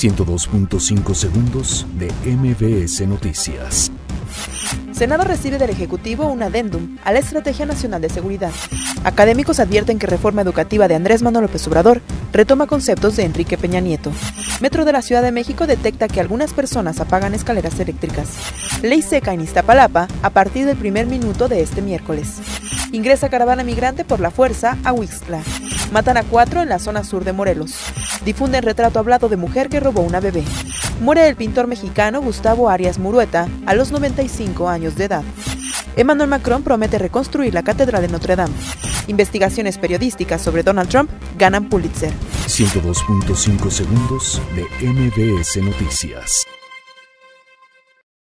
102.5 segundos de MBS Noticias. Senado recibe del Ejecutivo un adendum a la Estrategia Nacional de Seguridad. Académicos advierten que reforma educativa de Andrés Manuel López Obrador retoma conceptos de Enrique Peña Nieto. Metro de la Ciudad de México detecta que algunas personas apagan escaleras eléctricas. Ley seca en Iztapalapa a partir del primer minuto de este miércoles. Ingresa caravana migrante por la fuerza a Huixtla. Matan a cuatro en la zona sur de Morelos. Difunden retrato hablado de mujer que robó una bebé. Muere el pintor mexicano Gustavo Arias Murueta a los 95 años de edad. Emmanuel Macron promete reconstruir la Catedral de Notre Dame. Investigaciones periodísticas sobre Donald Trump ganan Pulitzer. 102.5 segundos de MBS Noticias.